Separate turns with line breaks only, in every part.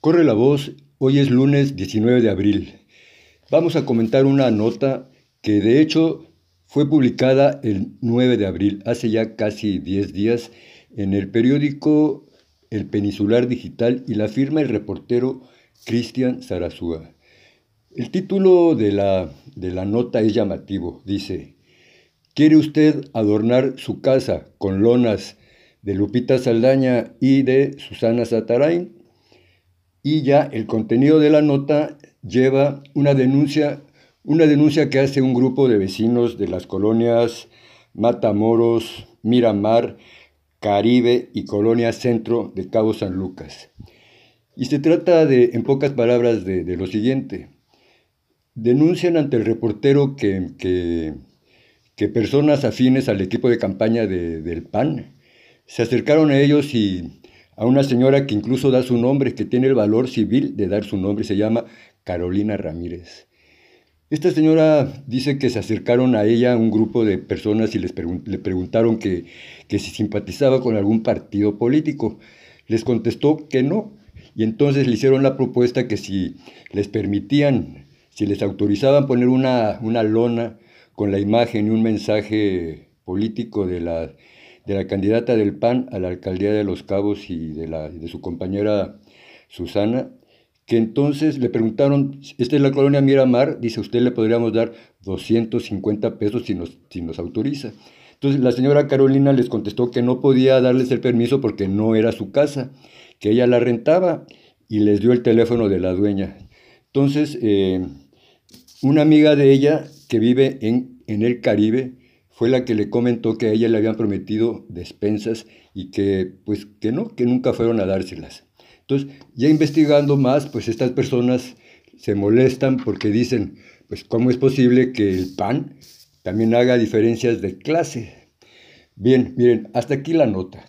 Corre la voz, hoy es lunes 19 de abril. Vamos a comentar una nota que de hecho fue publicada el 9 de abril, hace ya casi 10 días, en el periódico El Peninsular Digital y la firma el reportero Cristian Zarazúa. El título de la, de la nota es llamativo, dice, ¿quiere usted adornar su casa con lonas de Lupita Saldaña y de Susana Satarain? Y ya el contenido de la nota lleva una denuncia, una denuncia que hace un grupo de vecinos de las colonias Matamoros, Miramar, Caribe y Colonia Centro de Cabo San Lucas. Y se trata de, en pocas palabras, de, lo siguiente. Denuncian ante el reportero que, que, personas afines al equipo de campaña del PAN se acercaron a ellos y a una señora que incluso da su nombre, que tiene el valor civil de dar su nombre, se llama Carolina Ramírez. Esta señora dice que se acercaron a ella un grupo de personas y les le preguntaron que, que si simpatizaba con algún partido político. Les contestó que no. Y entonces le hicieron la propuesta que si les permitían, si les autorizaban poner una, una lona con la imagen y un mensaje político de la de la candidata del PAN a la alcaldía de Los Cabos y de, la, de su compañera Susana, que entonces le preguntaron, esta es la colonia Miramar, dice, usted le podríamos dar 250 pesos si nos, si nos autoriza. Entonces la señora Carolina les contestó que no podía darles el permiso porque no era su casa, que ella la rentaba y les dio el teléfono de la dueña. Entonces, eh, una amiga de ella que vive en, en el Caribe, fue la que le comentó que a ella le habían prometido despensas y que pues que no, que nunca fueron a dárselas. Entonces, ya investigando más, pues estas personas se molestan porque dicen, pues cómo es posible que el PAN también haga diferencias de clase. Bien, miren, hasta aquí la nota.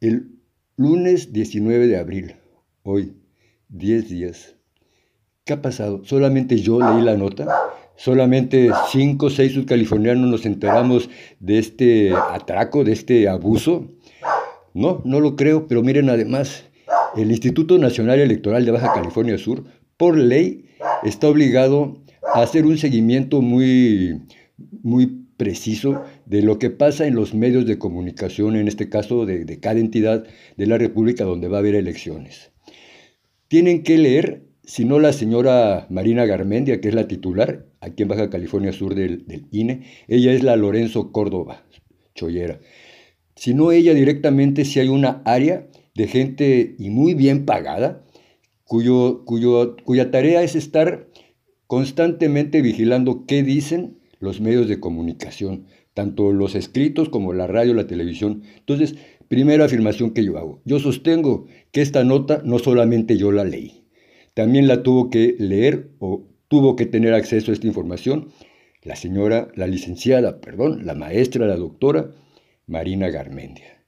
El lunes 19 de abril, hoy, 10 días. ¿Qué ha pasado? ¿Solamente yo leí la nota? Solamente cinco o seis subcalifornianos nos enteramos de este atraco, de este abuso. No, no lo creo, pero miren además, el Instituto Nacional Electoral de Baja California Sur, por ley, está obligado a hacer un seguimiento muy, muy preciso de lo que pasa en los medios de comunicación, en este caso de, de cada entidad de la República donde va a haber elecciones. Tienen que leer si no la señora Marina Garmendia, que es la titular aquí en Baja California Sur del, INE, ella es la Lorenzo Córdoba, chollera. Si no ella directamente, si hay una área de gente y muy bien pagada, cuyo, cuyo, cuya tarea es estar constantemente vigilando qué dicen los medios de comunicación, tanto los escritos como la radio, la televisión. Entonces, primera afirmación que yo hago, yo sostengo que esta nota no solamente yo la leí, también la tuvo que leer o tuvo que tener acceso a esta información la señora, la licenciada, perdón, la maestra, la doctora Marina Garmendia.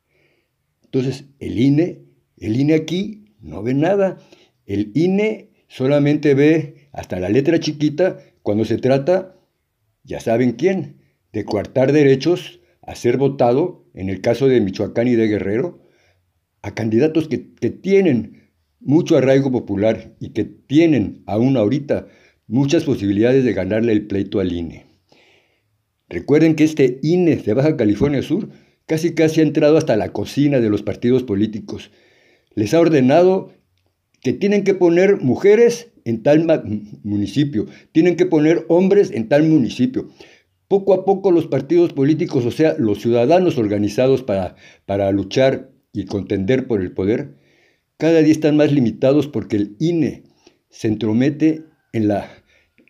Entonces, el INE, el INE aquí no ve nada. El INE solamente ve hasta la letra chiquita cuando se trata, ya saben quién, de coartar derechos a ser votado, en el caso de Michoacán y de Guerrero, a candidatos que, que tienen mucho arraigo popular y que tienen aún ahorita muchas posibilidades de ganarle el pleito al INE. Recuerden que este INE de Baja California Sur casi casi ha entrado hasta la cocina de los partidos políticos. Les ha ordenado que tienen que poner mujeres en tal municipio, tienen que poner hombres en tal municipio. Poco a poco los partidos políticos, o sea, los ciudadanos organizados para, para luchar y contender por el poder, cada día están más limitados porque el INE se entromete en la,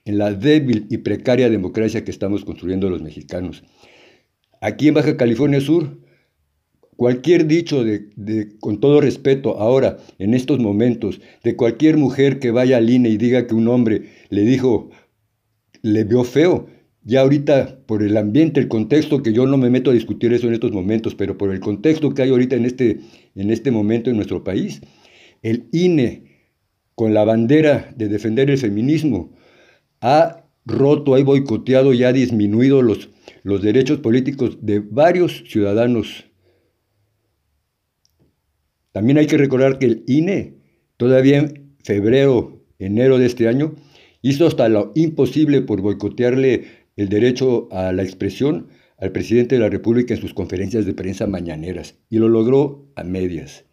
en la débil y precaria democracia que estamos construyendo los mexicanos. Aquí en Baja California Sur, cualquier dicho de, con todo respeto ahora, en estos momentos, de cualquier mujer que vaya al INE y diga que un hombre le dijo, le vio feo, ya ahorita por el ambiente, el contexto, que yo no me meto a discutir eso en estos momentos, pero por el contexto que hay ahorita en este, en este momento en nuestro país, el INE, con la bandera de defender el feminismo, ha roto, ha boicoteado y ha disminuido los, los derechos políticos de varios ciudadanos. También hay que recordar que el INE Todavía en febrero, enero de este año, hizo hasta lo imposible por boicotearle el derecho a la expresión al presidente de la República en sus conferencias de prensa mañaneras, y lo logró a medias.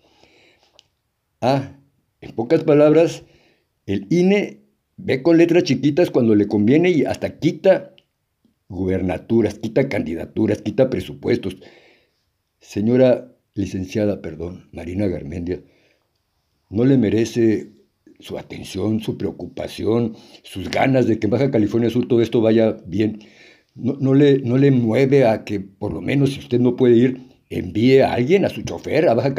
Ah, en pocas palabras, el INE ve con letras chiquitas cuando le conviene y hasta quita gubernaturas, quita candidaturas, quita presupuestos. Señora licenciada, perdón, Marina Garmendia, no le merece su atención, su preocupación, sus ganas de que Baja California Sur todo esto vaya bien. No, le, no le mueve a que, por lo menos, si usted no puede ir, envíe a alguien, a su chofer, a, Baja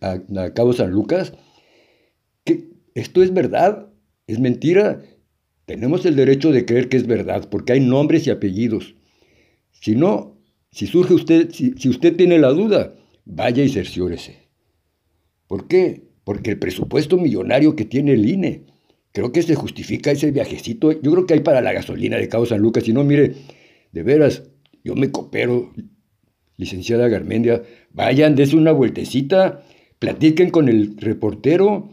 a, Cabo San Lucas. que ¿Esto es verdad? ¿Es mentira? Tenemos el derecho de creer que es verdad, porque hay nombres y apellidos. Si no, si surge usted, si, si usted tiene la duda, vaya y cerciórese. ¿Por qué? Porque el presupuesto millonario que tiene el INE, creo que se justifica ese viajecito. Yo creo que hay para la gasolina de Cabo San Lucas. Si no, mire, de veras, yo me coopero, licenciada Garmendia. Vayan, des una vueltecita, platiquen con el reportero.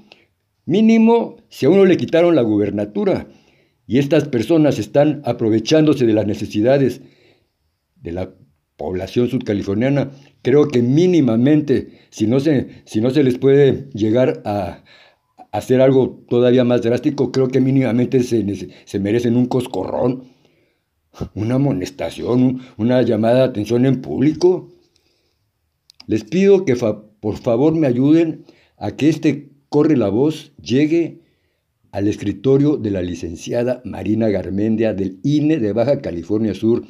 Mínimo, si a uno le quitaron la gubernatura y estas personas están aprovechándose de las necesidades de la población sudcaliforniana, creo que mínimamente, si no se, si no se les puede llegar a, hacer algo todavía más drástico, creo que mínimamente se, se merecen un coscorrón, una amonestación, una llamada de atención en público. Les pido que por favor me ayuden a que este corre la voz llegue al escritorio de la licenciada Marina Garmendia del INE de Baja California Sur,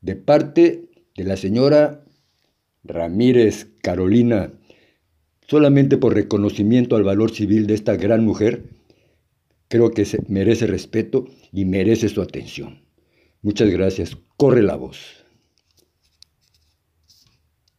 de parte de la señora Ramírez Carolina, solamente por reconocimiento al valor civil de esta gran mujer, creo que merece respeto y merece su atención. Muchas gracias. Corre la voz.